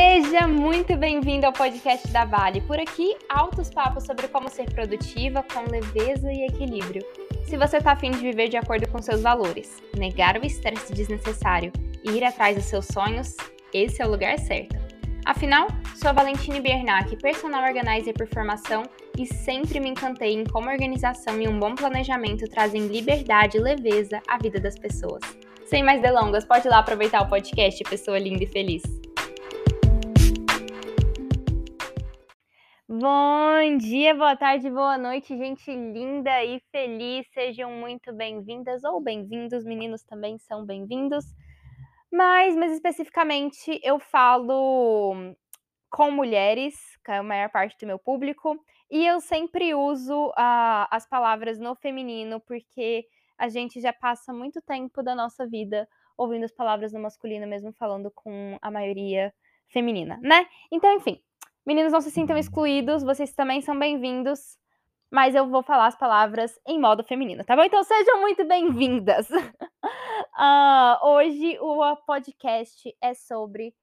Seja muito bem-vindo ao podcast da Vale. Por aqui, altos papos sobre como ser produtiva com leveza e equilíbrio. Se você está afim de viver de acordo com seus valores, negar o estresse desnecessário e ir atrás dos seus sonhos, esse é o lugar certo. Afinal, sou a Valentine Biernac, personal organizer por formação e sempre me encantei em como organização e um bom planejamento trazem liberdade e leveza à vida das pessoas. Sem mais delongas, pode ir lá aproveitar o podcast, pessoa linda e feliz. Bom dia, boa tarde, boa noite, gente linda e feliz. Sejam muito bem-vindas ou bem-vindos, meninos também são bem-vindos. Mas, mais especificamente, eu falo com mulheres, que é a maior parte do meu público, e eu sempre uso uh, as palavras no feminino, porque a gente já passa muito tempo da nossa vida ouvindo as palavras no masculino, mesmo falando com a maioria feminina, né? Então, enfim, Meninos, não se sintam excluídos, vocês também são bem-vindos, mas eu vou falar as palavras em modo feminino, tá bom? Então sejam muito bem-vindas. uh, hoje o podcast é sobre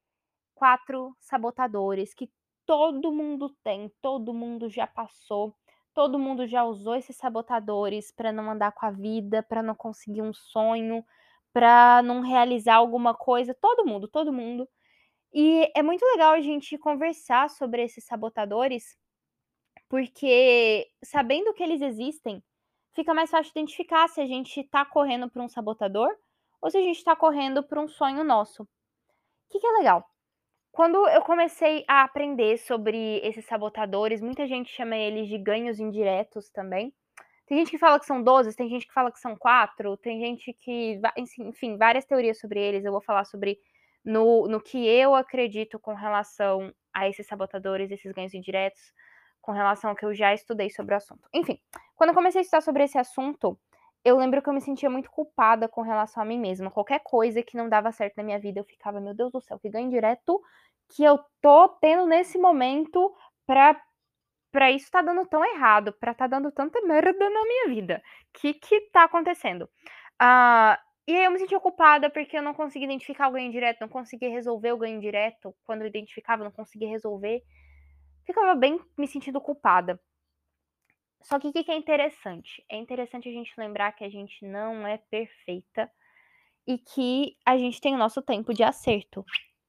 quatro sabotadores que todo mundo tem, todo mundo já passou, todo mundo já usou esses sabotadores para não andar com a vida, para não conseguir um sonho, para não realizar alguma coisa, todo mundo, todo mundo e é muito legal a gente conversar sobre esses sabotadores, porque sabendo que eles existem, fica mais fácil identificar se a gente está correndo para um sabotador ou se a gente está correndo para um sonho nosso. O que, que é legal? Quando eu comecei a aprender sobre esses sabotadores, muita gente chama eles de ganhos indiretos também. Tem gente que fala que são 12, tem gente que fala que são 4, tem gente que. Enfim, várias teorias sobre eles. Eu vou falar sobre no, no que eu acredito com relação a esses sabotadores, esses ganhos indiretos, com relação ao que eu já estudei sobre o assunto. Enfim, quando eu comecei a estudar sobre esse assunto, eu lembro que eu me sentia muito culpada com relação a mim mesma. Qualquer coisa que não dava certo na minha vida, eu ficava, meu Deus do céu, que ganho direto que eu tô tendo nesse momento pra, pra isso tá dando tão errado, pra tá dando tanta merda na minha vida. O que que tá acontecendo? Uh, e aí eu me senti ocupada porque eu não conseguia identificar o ganho direto, não conseguia resolver o ganho direto. Quando eu identificava, não conseguia resolver. Ficava bem me sentindo culpada. Só que o que é interessante? É interessante a gente lembrar que a gente não é perfeita e que a gente tem o nosso tempo de acerto.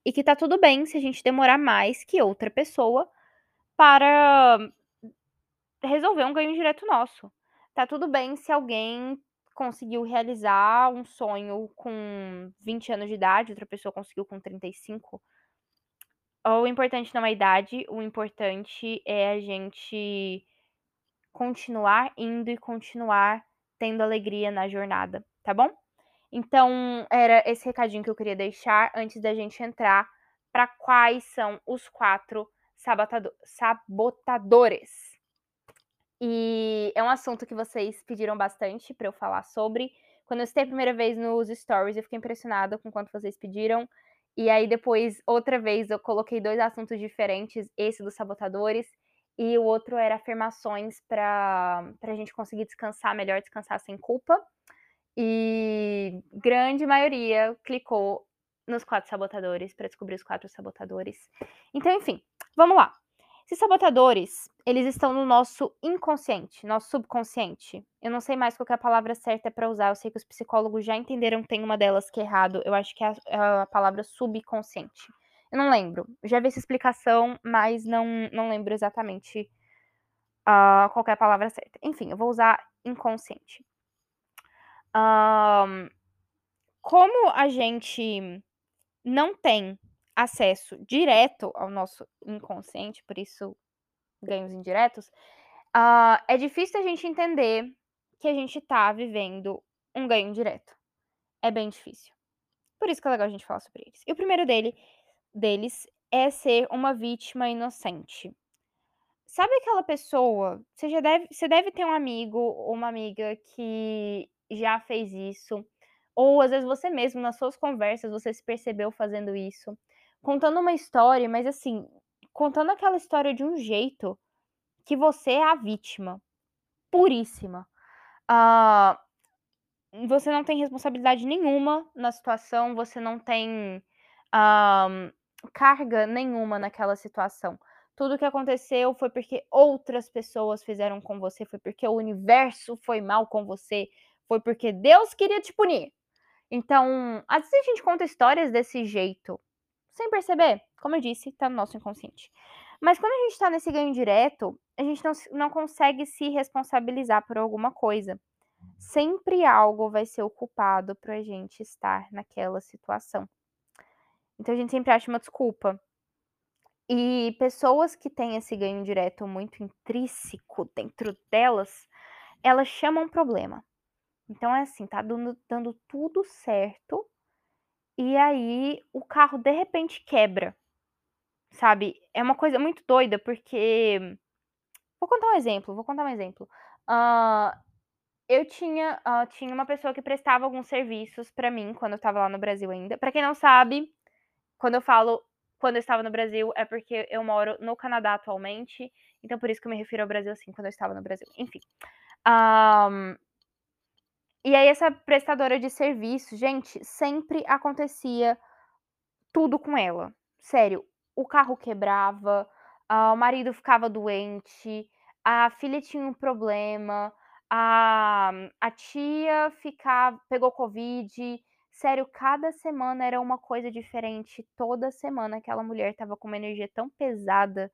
E que tá tudo bem se a gente demorar mais que outra pessoa para resolver um ganho direto nosso. Tá tudo bem se alguém conseguiu realizar um sonho com 20 anos de idade, outra pessoa conseguiu com 35. O importante não é a idade, o importante é a gente continuar indo e continuar tendo alegria na jornada, tá bom? Então, era esse recadinho que eu queria deixar antes da gente entrar para quais são os quatro sabotadores e é um assunto que vocês pediram bastante para eu falar sobre. Quando eu estei a primeira vez nos stories, eu fiquei impressionada com quanto vocês pediram. E aí depois, outra vez, eu coloquei dois assuntos diferentes, esse dos sabotadores e o outro era afirmações para a gente conseguir descansar melhor, descansar sem culpa. E grande maioria clicou nos quatro sabotadores para descobrir os quatro sabotadores. Então, enfim, vamos lá. Esses sabotadores, eles estão no nosso inconsciente, nosso subconsciente. Eu não sei mais qual é a palavra certa para usar, eu sei que os psicólogos já entenderam que tem uma delas que é errado, eu acho que é a, é a palavra subconsciente. Eu não lembro, já vi essa explicação, mas não, não lembro exatamente uh, qual é a palavra certa. Enfim, eu vou usar inconsciente. Um, como a gente não tem acesso direto ao nosso inconsciente, por isso ganhos indiretos, uh, é difícil a gente entender que a gente está vivendo um ganho direto. É bem difícil. Por isso que é legal a gente falar sobre eles. E o primeiro dele, deles é ser uma vítima inocente. Sabe aquela pessoa? Você já deve, você deve ter um amigo ou uma amiga que já fez isso, ou às vezes você mesmo nas suas conversas você se percebeu fazendo isso contando uma história, mas assim, contando aquela história de um jeito que você é a vítima, puríssima. Uh, você não tem responsabilidade nenhuma na situação, você não tem. Uh, carga nenhuma naquela situação. Tudo que aconteceu foi porque outras pessoas fizeram com você, foi porque o universo foi mal com você, foi porque Deus queria te punir. Então, às vezes a gente conta histórias desse jeito, sem perceber. Como eu disse, tá no nosso inconsciente. Mas quando a gente tá nesse ganho direto, a gente não, não consegue se responsabilizar por alguma coisa. Sempre algo vai ser ocupado pra gente estar naquela situação. Então a gente sempre acha uma desculpa. E pessoas que têm esse ganho direto muito intrínseco dentro delas, elas chamam problema. Então é assim, tá dando, dando tudo certo, e aí o carro de repente quebra. Sabe? É uma coisa muito doida, porque. Vou contar um exemplo, vou contar um exemplo. Uh, eu tinha, uh, tinha uma pessoa que prestava alguns serviços para mim quando eu estava lá no Brasil ainda. Para quem não sabe, quando eu falo quando eu estava no Brasil, é porque eu moro no Canadá atualmente. Então, por isso que eu me refiro ao Brasil assim, quando eu estava no Brasil. Enfim. Um, e aí, essa prestadora de serviço, gente, sempre acontecia tudo com ela. Sério, o carro quebrava, uh, o marido ficava doente, a filha tinha um problema, a, a tia ficava, pegou Covid. Sério, cada semana era uma coisa diferente. Toda semana aquela mulher tava com uma energia tão pesada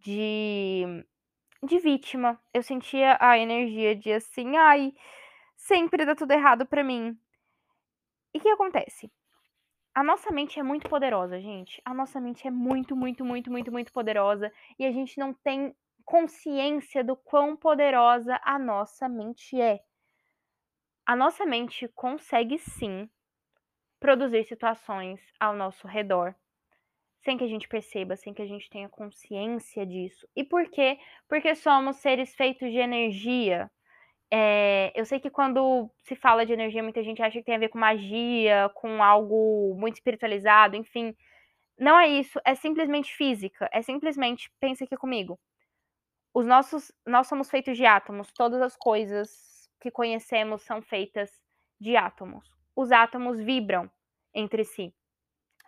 de, de vítima. Eu sentia a energia de assim, ai sempre dá tudo errado para mim. E o que acontece? A nossa mente é muito poderosa, gente. A nossa mente é muito, muito, muito, muito, muito poderosa e a gente não tem consciência do quão poderosa a nossa mente é. A nossa mente consegue sim produzir situações ao nosso redor sem que a gente perceba, sem que a gente tenha consciência disso. E por quê? Porque somos seres feitos de energia. É, eu sei que quando se fala de energia, muita gente acha que tem a ver com magia, com algo muito espiritualizado, enfim. Não é isso, é simplesmente física. É simplesmente, pensa aqui comigo. Os nossos, nós somos feitos de átomos. Todas as coisas que conhecemos são feitas de átomos. Os átomos vibram entre si.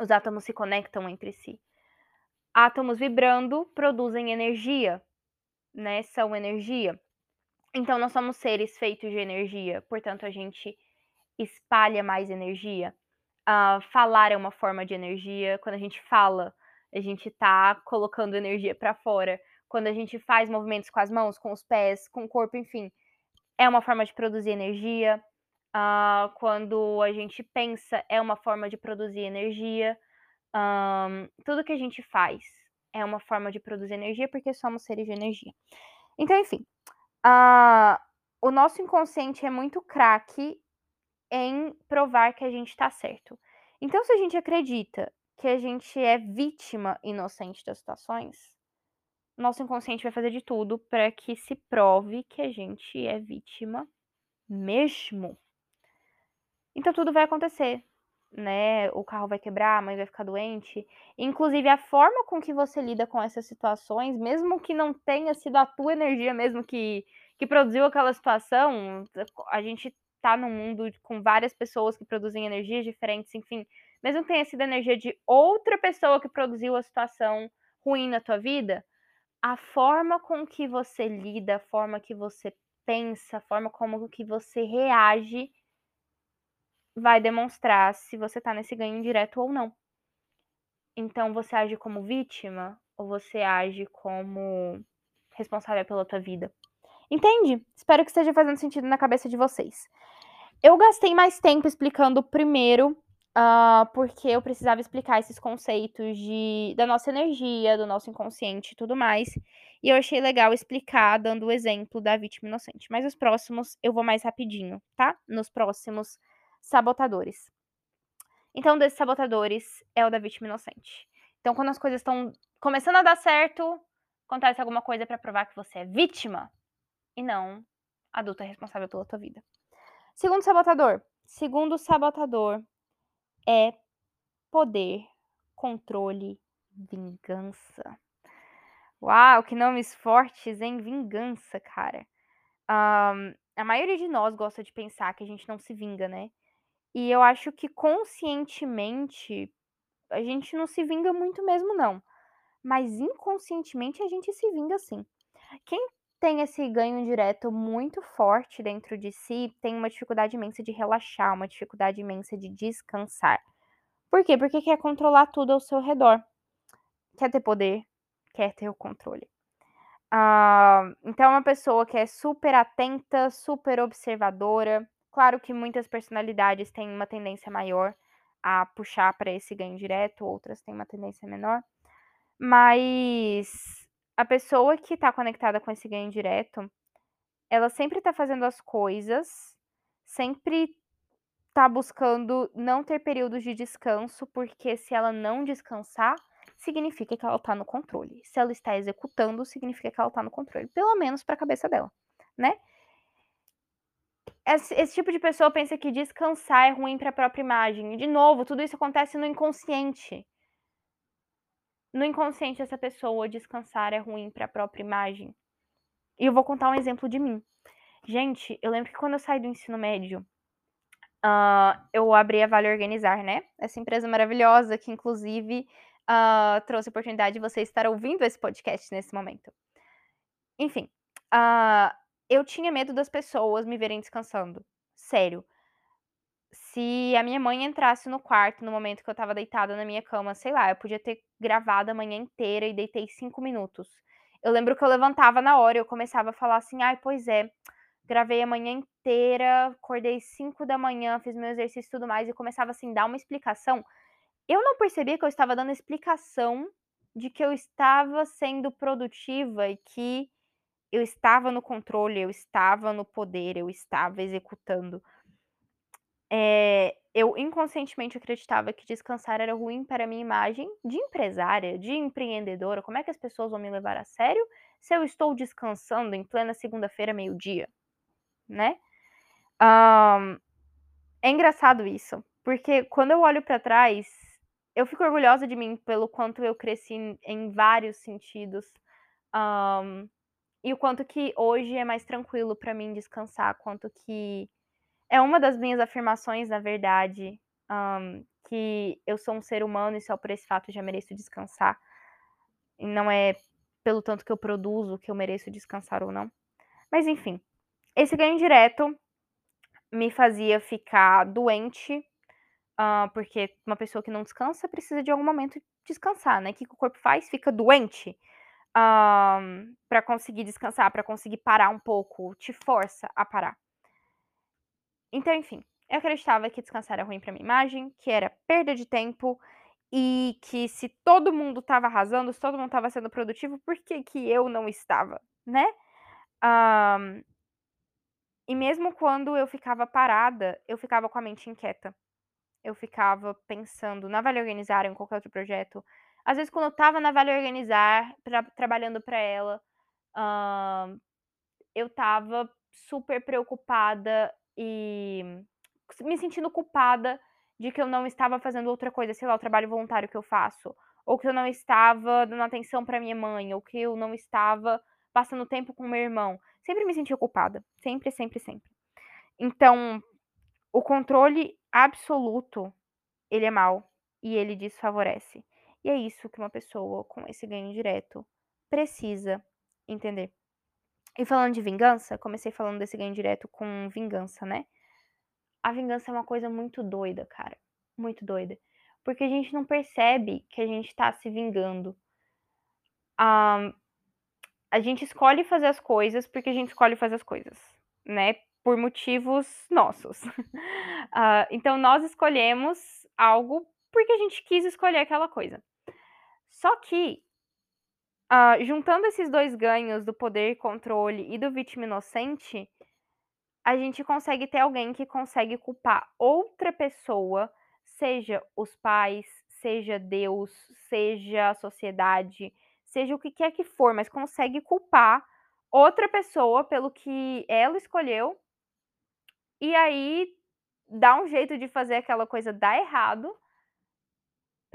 Os átomos se conectam entre si. Átomos vibrando produzem energia, né? São energia. Então, nós somos seres feitos de energia, portanto, a gente espalha mais energia. Uh, falar é uma forma de energia. Quando a gente fala, a gente tá colocando energia para fora. Quando a gente faz movimentos com as mãos, com os pés, com o corpo, enfim, é uma forma de produzir energia. Uh, quando a gente pensa, é uma forma de produzir energia. Um, tudo que a gente faz é uma forma de produzir energia porque somos seres de energia. Então, enfim, uh, o nosso inconsciente é muito craque em provar que a gente está certo. Então, se a gente acredita que a gente é vítima inocente das situações, nosso inconsciente vai fazer de tudo para que se prove que a gente é vítima mesmo. Então tudo vai acontecer, né? O carro vai quebrar, a mãe vai ficar doente. Inclusive a forma com que você lida com essas situações, mesmo que não tenha sido a tua energia mesmo que que produziu aquela situação, a gente tá num mundo com várias pessoas que produzem energias diferentes, enfim, mesmo que tenha sido a energia de outra pessoa que produziu a situação ruim na tua vida, a forma com que você lida, a forma que você pensa, a forma como que você reage vai demonstrar se você tá nesse ganho indireto ou não. Então, você age como vítima ou você age como responsável pela tua vida? Entende? Espero que esteja fazendo sentido na cabeça de vocês. Eu gastei mais tempo explicando primeiro, uh, porque eu precisava explicar esses conceitos de, da nossa energia, do nosso inconsciente e tudo mais. E eu achei legal explicar dando o exemplo da vítima inocente. Mas os próximos eu vou mais rapidinho, tá? Nos próximos sabotadores. Então, desses sabotadores é o da vítima inocente. Então, quando as coisas estão começando a dar certo, acontece alguma coisa para provar que você é vítima e não adulta responsável pela tua vida. Segundo sabotador. Segundo sabotador é poder, controle, vingança. Uau, que nomes fortes, hein? Vingança, cara. Um, a maioria de nós gosta de pensar que a gente não se vinga, né? E eu acho que conscientemente a gente não se vinga muito mesmo, não. Mas inconscientemente a gente se vinga sim. Quem tem esse ganho direto muito forte dentro de si tem uma dificuldade imensa de relaxar, uma dificuldade imensa de descansar. Por quê? Porque quer controlar tudo ao seu redor. Quer ter poder, quer ter o controle. Uh, então, é uma pessoa que é super atenta, super observadora. Claro que muitas personalidades têm uma tendência maior a puxar para esse ganho direto, outras têm uma tendência menor. Mas a pessoa que está conectada com esse ganho direto, ela sempre está fazendo as coisas, sempre está buscando não ter períodos de descanso, porque se ela não descansar, significa que ela está no controle. Se ela está executando, significa que ela está no controle, pelo menos para a cabeça dela, né? Esse, esse, tipo de pessoa pensa que descansar é ruim para a própria imagem. E, de novo, tudo isso acontece no inconsciente. No inconsciente, essa pessoa descansar é ruim para a própria imagem. E eu vou contar um exemplo de mim. Gente, eu lembro que quando eu saí do ensino médio, uh, eu abri a Vale Organizar, né? Essa empresa maravilhosa que, inclusive, uh, trouxe a oportunidade de você estar ouvindo esse podcast nesse momento. Enfim, uh, eu tinha medo das pessoas me verem descansando. Sério. Se a minha mãe entrasse no quarto no momento que eu tava deitada na minha cama, sei lá, eu podia ter gravado a manhã inteira e deitei cinco minutos. Eu lembro que eu levantava na hora e eu começava a falar assim: ai, pois é, gravei a manhã inteira, acordei cinco da manhã, fiz meu exercício e tudo mais, e começava assim, dar uma explicação eu não percebi que eu estava dando explicação de que eu estava sendo produtiva e que eu estava no controle, eu estava no poder, eu estava executando. É, eu inconscientemente acreditava que descansar era ruim para a minha imagem de empresária, de empreendedora. Como é que as pessoas vão me levar a sério se eu estou descansando em plena segunda-feira, meio-dia? Né? Um, é engraçado isso, porque quando eu olho para trás, eu fico orgulhosa de mim pelo quanto eu cresci em, vários sentidos. Um, e o quanto que hoje é mais tranquilo para mim descansar, quanto que é uma das minhas afirmações, na verdade, um, que eu sou um ser humano e só por esse fato já mereço descansar. E não é pelo tanto que eu produzo que eu mereço descansar ou não. Mas enfim, esse ganho direto me fazia ficar doente Uh, porque uma pessoa que não descansa precisa de algum momento descansar, né? O que, o corpo faz? Fica doente uh, para conseguir descansar, para conseguir parar um pouco, te força a parar. Então, enfim, eu acreditava que descansar era ruim para minha imagem, que era perda de tempo e que se todo mundo estava arrasando, se todo mundo estava sendo produtivo, por que, que eu não estava, né? Um, e mesmo quando eu ficava parada, eu ficava com a mente inquieta eu ficava pensando na Vale Organizar em qualquer outro projeto. Às vezes, quando eu tava na Vale Organizar, pra, trabalhando para ela, uh, eu tava super preocupada e me sentindo culpada de que eu não estava fazendo outra coisa, sei lá, o trabalho voluntário que eu faço, ou que eu não estava dando atenção para minha mãe, ou que eu não estava passando tempo com meu irmão. Sempre me senti culpada, sempre, sempre, sempre. Então, o controle absoluto, ele é mal e ele desfavorece. E é isso que uma pessoa com esse ganho direto precisa entender. E falando de vingança, comecei falando desse ganho direto com vingança, né? A vingança é uma coisa muito doida, cara. Muito doida. Porque a gente não percebe que a gente tá se vingando. Um, a gente escolhe fazer as coisas porque a gente escolhe fazer as coisas, né? por motivos nossos. Uh, então, nós escolhemos algo porque a gente quis escolher aquela coisa. Só que, uh, juntando esses dois ganhos do poder controle e do vítima inocente, a gente consegue ter alguém que consegue culpar outra pessoa, seja os pais, seja Deus, seja a sociedade, seja o que quer que for, mas consegue culpar outra pessoa pelo que ela escolheu e aí dá um jeito de fazer aquela coisa dar errado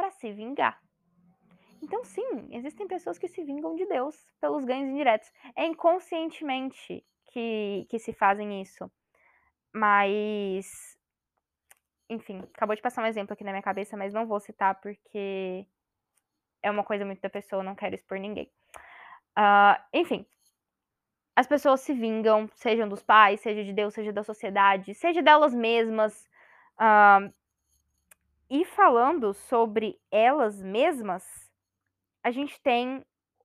para se vingar. Então, sim, existem pessoas que se vingam de Deus pelos ganhos indiretos. É inconscientemente que, que se fazem isso. Mas, enfim, acabou de passar um exemplo aqui na minha cabeça, mas não vou citar porque é uma coisa muito da pessoa, não quero expor ninguém. Uh, enfim, as pessoas se vingam, sejam dos pais, seja de Deus, seja da sociedade, seja delas mesmas. Uh, e falando sobre elas mesmas, a gente tem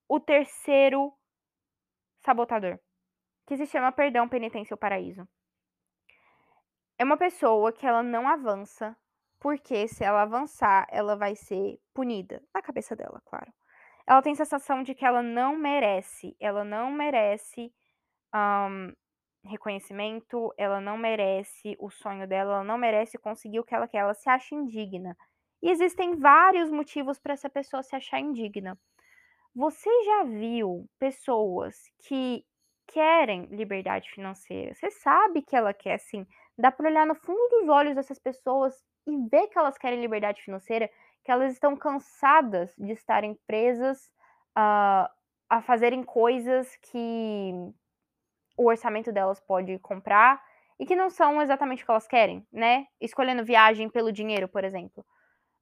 o terceiro sabotador, que se chama perdão, penitência ou paraíso. É uma pessoa que ela não avança, porque se ela avançar, ela vai ser punida. Na cabeça dela, claro. Ela tem sensação de que ela não merece, ela não merece um, reconhecimento, ela não merece o sonho dela, ela não merece conseguir o que ela quer, ela se acha indigna. E existem vários motivos para essa pessoa se achar indigna. Você já viu pessoas que querem liberdade financeira? Você sabe que ela quer, sim. Dá para olhar no fundo dos olhos dessas pessoas e ver que elas querem liberdade financeira, que elas estão cansadas de estarem presas uh, a fazerem coisas que o orçamento delas pode comprar e que não são exatamente o que elas querem, né? Escolhendo viagem pelo dinheiro, por exemplo,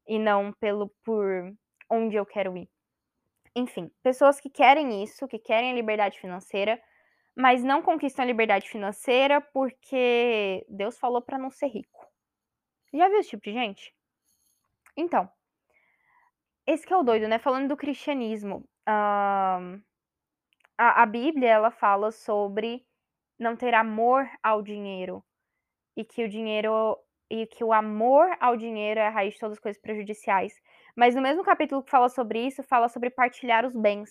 e não pelo por onde eu quero ir. Enfim, pessoas que querem isso, que querem a liberdade financeira, mas não conquistam a liberdade financeira porque Deus falou para não ser rico. Já viu esse tipo de gente? Então, esse que é o doido, né? Falando do cristianismo, uh, a, a Bíblia ela fala sobre não ter amor ao dinheiro e que o dinheiro e que o amor ao dinheiro é a raiz de todas as coisas prejudiciais. Mas no mesmo capítulo que fala sobre isso, fala sobre partilhar os bens.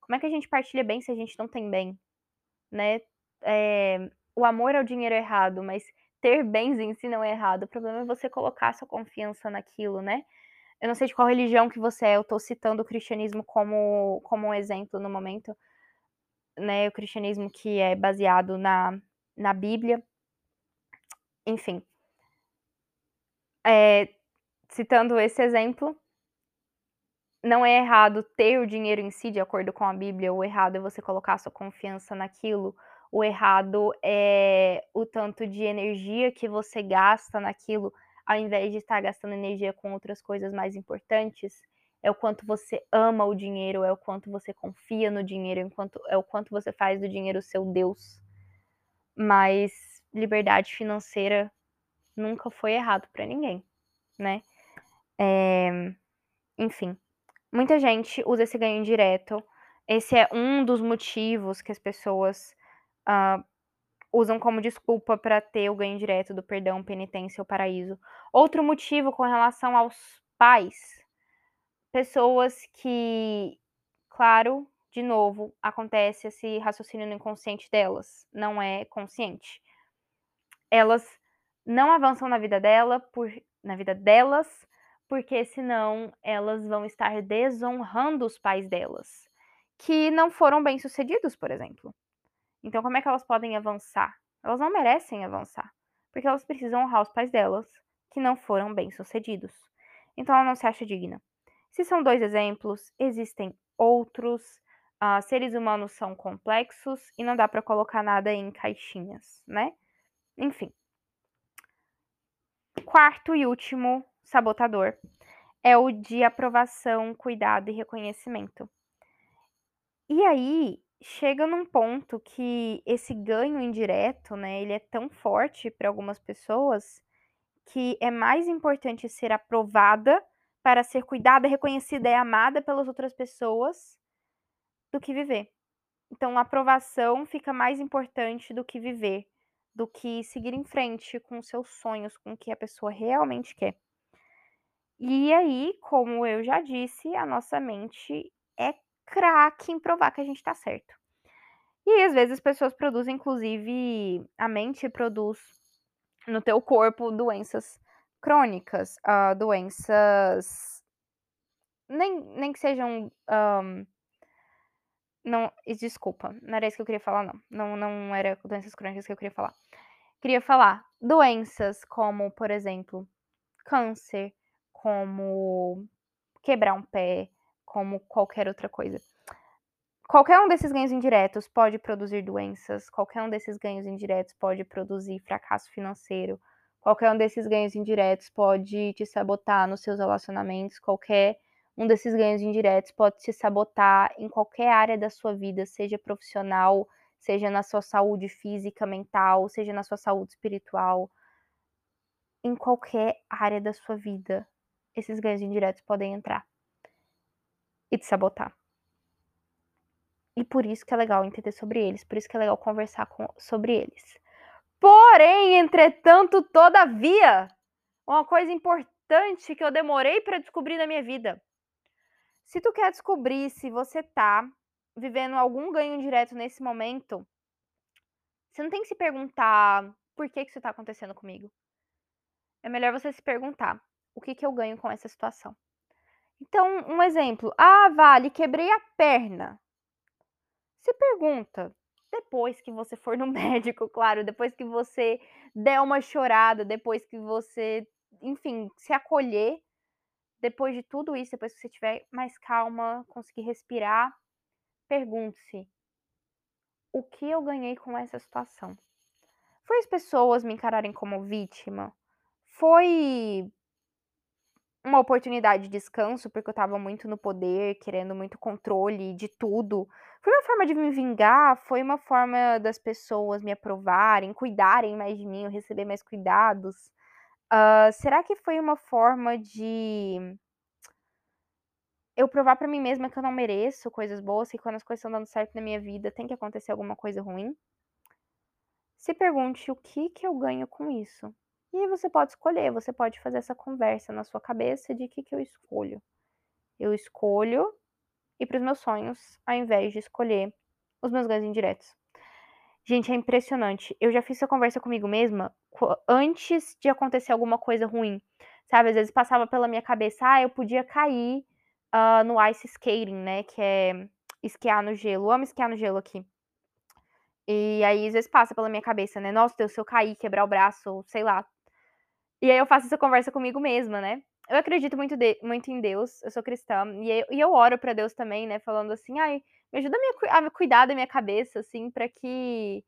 Como é que a gente partilha bem se a gente não tem bem? Né? É, o amor ao dinheiro é errado, mas ter bens em si não é errado. O problema é você colocar sua confiança naquilo, né? Eu não sei de qual religião que você é, eu estou citando o cristianismo como, como um exemplo no momento, né, o cristianismo que é baseado na, na Bíblia. Enfim. É, citando esse exemplo, não é errado ter o dinheiro em si, de acordo com a Bíblia, o errado é você colocar sua confiança naquilo, o errado é o tanto de energia que você gasta naquilo, ao invés de estar gastando energia com outras coisas mais importantes é o quanto você ama o dinheiro, é o quanto você confia no dinheiro, enquanto, é o quanto você faz do dinheiro o seu Deus. Mas liberdade financeira nunca foi errado para ninguém, né? É, enfim, muita gente usa esse ganho indireto. Esse é um dos motivos que as pessoas uh, usam como desculpa para ter o ganho direto do perdão, penitência ou paraíso. Outro motivo com relação aos pais pessoas que, claro, de novo, acontece esse raciocínio no inconsciente delas, não é consciente. Elas não avançam na vida dela por na vida delas, porque senão elas vão estar desonrando os pais delas, que não foram bem-sucedidos, por exemplo. Então, como é que elas podem avançar? Elas não merecem avançar, porque elas precisam honrar os pais delas, que não foram bem-sucedidos. Então, ela não se acha digna. Se são dois exemplos, existem outros. Uh, seres humanos são complexos e não dá para colocar nada em caixinhas, né? Enfim. Quarto e último sabotador é o de aprovação, cuidado e reconhecimento. E aí chega num ponto que esse ganho indireto, né, ele é tão forte para algumas pessoas que é mais importante ser aprovada para ser cuidada, reconhecida e amada pelas outras pessoas do que viver. Então, a aprovação fica mais importante do que viver, do que seguir em frente com seus sonhos, com o que a pessoa realmente quer. E aí, como eu já disse, a nossa mente é craque em provar que a gente está certo. E às vezes as pessoas produzem, inclusive, a mente produz no teu corpo doenças crônicas, uh, doenças. Nem, nem que sejam. Um, não, desculpa, não era isso que eu queria falar, não. Não, não era doenças crônicas que eu queria falar. Queria falar doenças como, por exemplo, câncer, como quebrar um pé, como qualquer outra coisa. Qualquer um desses ganhos indiretos pode produzir doenças, qualquer um desses ganhos indiretos pode produzir fracasso financeiro, Qualquer um desses ganhos indiretos pode te sabotar nos seus relacionamentos, qualquer um desses ganhos indiretos pode te sabotar em qualquer área da sua vida, seja profissional, seja na sua saúde física, mental, seja na sua saúde espiritual, em qualquer área da sua vida, esses ganhos indiretos podem entrar e te sabotar. E por isso que é legal entender sobre eles, por isso que é legal conversar com, sobre eles. Porém, entretanto, todavia, uma coisa importante que eu demorei para descobrir na minha vida. Se tu quer descobrir se você tá vivendo algum ganho direto nesse momento, você não tem que se perguntar por que, que isso tá acontecendo comigo. É melhor você se perguntar o que, que eu ganho com essa situação. Então, um exemplo. Ah, vale, quebrei a perna. Se pergunta, depois que você for no médico, claro, depois que você der uma chorada, depois que você, enfim, se acolher, depois de tudo isso, depois que você tiver mais calma, conseguir respirar, pergunte-se: o que eu ganhei com essa situação? Foi as pessoas me encararem como vítima? Foi uma oportunidade de descanso, porque eu estava muito no poder, querendo muito controle de tudo. Foi uma forma de me vingar, foi uma forma das pessoas me aprovarem, cuidarem mais de mim, eu receber mais cuidados. Uh, será que foi uma forma de eu provar para mim mesma que eu não mereço coisas boas, que quando as coisas estão dando certo na minha vida tem que acontecer alguma coisa ruim? Se pergunte o que que eu ganho com isso. E aí você pode escolher, você pode fazer essa conversa na sua cabeça de que que eu escolho. Eu escolho ir para os meus sonhos, ao invés de escolher os meus ganhos indiretos. Gente, é impressionante. Eu já fiz essa conversa comigo mesma antes de acontecer alguma coisa ruim. Sabe, às vezes passava pela minha cabeça, ah, eu podia cair uh, no ice skating, né? Que é esquiar no gelo. Eu amo esquiar no gelo aqui. E aí, às vezes passa pela minha cabeça, né? Nossa, Deus, se eu cair, quebrar o braço, sei lá, e aí eu faço essa conversa comigo mesma, né? Eu acredito muito, de, muito em Deus, eu sou cristã, e eu, e eu oro para Deus também, né? Falando assim, ai, me ajuda a, a cuidar da minha cabeça, assim, para que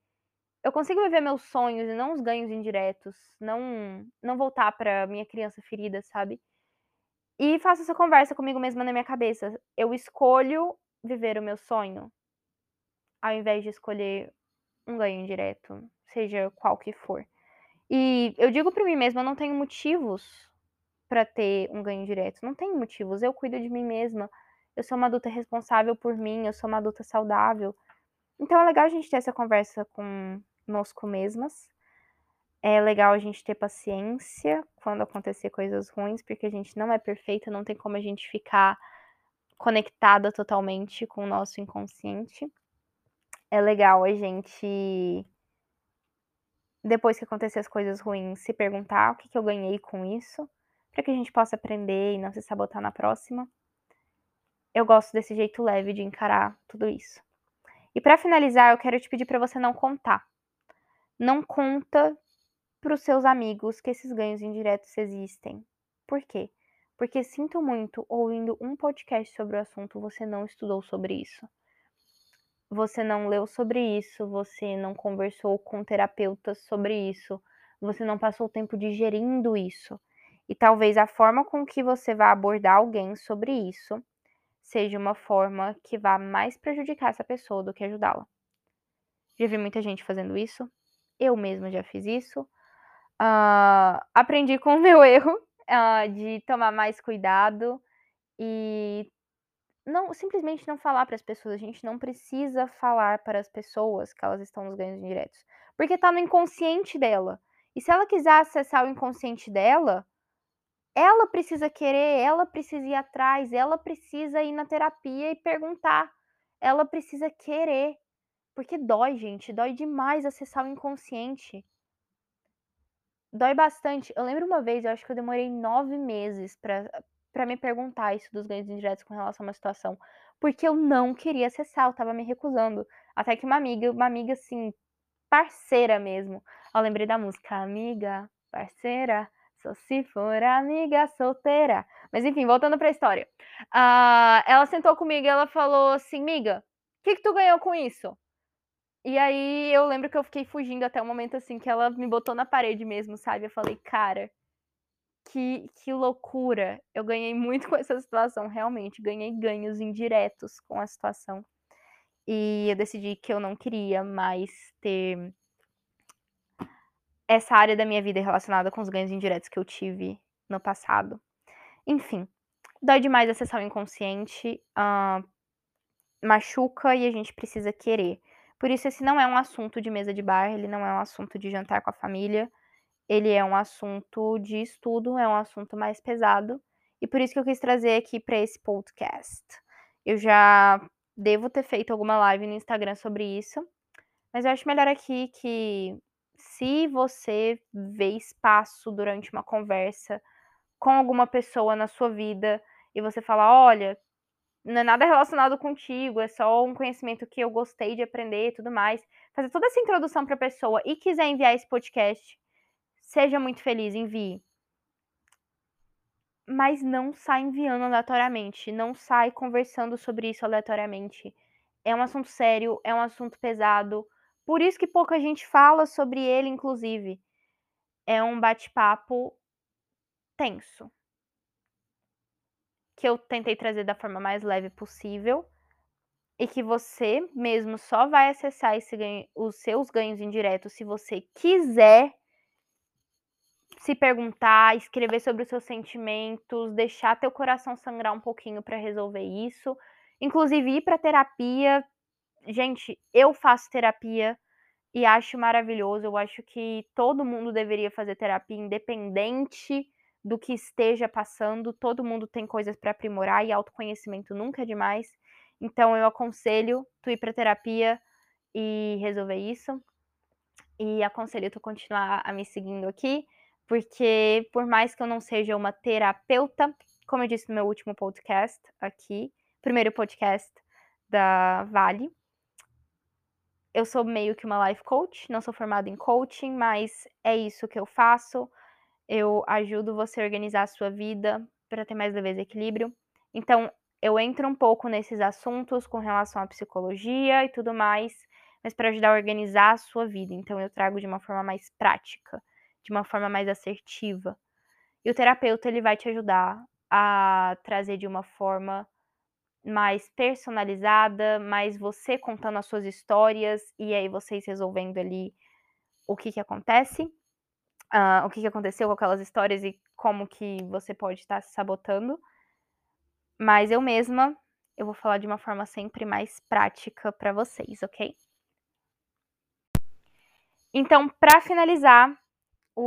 eu consiga viver meus sonhos e não os ganhos indiretos, não não voltar para minha criança ferida, sabe? E faço essa conversa comigo mesma na minha cabeça. Eu escolho viver o meu sonho, ao invés de escolher um ganho indireto, seja qual que for. E eu digo para mim mesma, eu não tenho motivos para ter um ganho direto. Não tenho motivos. Eu cuido de mim mesma. Eu sou uma adulta responsável por mim, eu sou uma adulta saudável. Então é legal a gente ter essa conversa conosco mesmas. É legal a gente ter paciência quando acontecer coisas ruins, porque a gente não é perfeita, não tem como a gente ficar conectada totalmente com o nosso inconsciente. É legal a gente depois que acontecer as coisas ruins, se perguntar o que, que eu ganhei com isso, para que a gente possa aprender e não se sabotar na próxima. Eu gosto desse jeito leve de encarar tudo isso. E para finalizar, eu quero te pedir para você não contar. Não conta para os seus amigos que esses ganhos indiretos existem. Por quê? Porque sinto muito, ouvindo um podcast sobre o assunto, você não estudou sobre isso você não leu sobre isso, você não conversou com terapeutas sobre isso, você não passou tempo digerindo isso. E talvez a forma com que você vai abordar alguém sobre isso seja uma forma que vá mais prejudicar essa pessoa do que ajudá-la. Já vi muita gente fazendo isso, eu mesma já fiz isso. Uh, aprendi com o meu erro uh, de tomar mais cuidado e não simplesmente não falar para as pessoas. A gente não precisa falar para as pessoas que elas estão nos ganhos indiretos, porque está no inconsciente dela. E se ela quiser acessar o inconsciente dela, ela precisa querer, ela precisa ir atrás, ela precisa ir na terapia e perguntar. Ela precisa querer. Porque dói, gente, dói demais acessar o inconsciente. Dói bastante. Eu lembro uma vez, eu acho que eu demorei nove meses para para me perguntar isso dos ganhos indiretos com relação a uma situação, porque eu não queria acessar, eu tava me recusando. Até que uma amiga, uma amiga assim, parceira mesmo. Eu lembrei da música Amiga, parceira, só se for amiga solteira. Mas enfim, voltando para a história. Uh, ela sentou comigo e ela falou assim: Miga, o que, que tu ganhou com isso? E aí eu lembro que eu fiquei fugindo até o momento assim que ela me botou na parede mesmo, sabe? Eu falei, cara, que, que loucura. Eu ganhei muito com essa situação, realmente. Ganhei ganhos indiretos com a situação. E eu decidi que eu não queria mais ter essa área da minha vida relacionada com os ganhos indiretos que eu tive no passado. Enfim, dói demais acessar o inconsciente, uh, machuca e a gente precisa querer. Por isso, esse não é um assunto de mesa de bar, ele não é um assunto de jantar com a família, ele é um assunto de estudo, é um assunto mais pesado, e por isso que eu quis trazer aqui para esse podcast. Eu já devo ter feito alguma live no Instagram sobre isso, mas eu acho melhor aqui que se você vê espaço durante uma conversa com alguma pessoa na sua vida e você fala, olha, não é nada relacionado contigo, é só um conhecimento que eu gostei de aprender e tudo mais. Fazer toda essa introdução para a pessoa e quiser enviar esse podcast, seja muito feliz, envie. Mas não sai enviando aleatoriamente, não sai conversando sobre isso aleatoriamente. É um assunto sério, é um assunto pesado. Por isso que pouca gente fala sobre ele, inclusive. É um bate-papo tenso que eu tentei trazer da forma mais leve possível e que você mesmo só vai acessar esse ganho, os seus ganhos indiretos se você quiser se perguntar, escrever sobre os seus sentimentos, deixar teu coração sangrar um pouquinho para resolver isso, inclusive ir para terapia. Gente, eu faço terapia e acho maravilhoso. Eu acho que todo mundo deveria fazer terapia independente do que esteja passando, todo mundo tem coisas para aprimorar e autoconhecimento nunca é demais. Então eu aconselho tu ir para terapia e resolver isso. E aconselho tu continuar a me seguindo aqui, porque por mais que eu não seja uma terapeuta, como eu disse no meu último podcast aqui, primeiro podcast da Vale, eu sou meio que uma life coach, não sou formada em coaching, mas é isso que eu faço eu ajudo você a organizar a sua vida para ter mais leveza e equilíbrio. Então, eu entro um pouco nesses assuntos com relação à psicologia e tudo mais, mas para ajudar a organizar a sua vida. Então, eu trago de uma forma mais prática, de uma forma mais assertiva. E o terapeuta ele vai te ajudar a trazer de uma forma mais personalizada, mais você contando as suas histórias e aí vocês resolvendo ali o que que acontece uh, o que, que aconteceu com aquelas histórias e como que você pode estar se sabotando. Mas eu mesma, eu vou falar de uma forma sempre mais prática para vocês, ok? Então, para finalizar,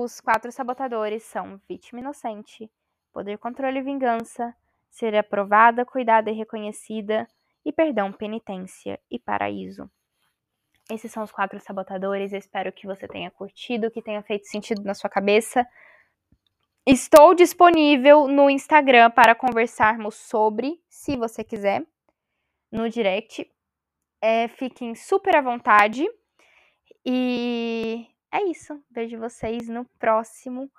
os quatro sabotadores são vítima inocente, poder, controle e vingança, ser aprovada, cuidada e reconhecida, e perdão, penitência e paraíso. Esses são os quatro sabotadores. Eu espero que você tenha curtido, que tenha feito sentido na sua cabeça. Estou disponível no Instagram para conversarmos sobre, se você quiser, no direct. É, fiquem super à vontade. E é isso. Vejo vocês no próximo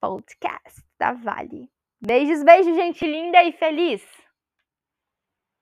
podcast da Vale. Beijos, beijos, gente linda e feliz!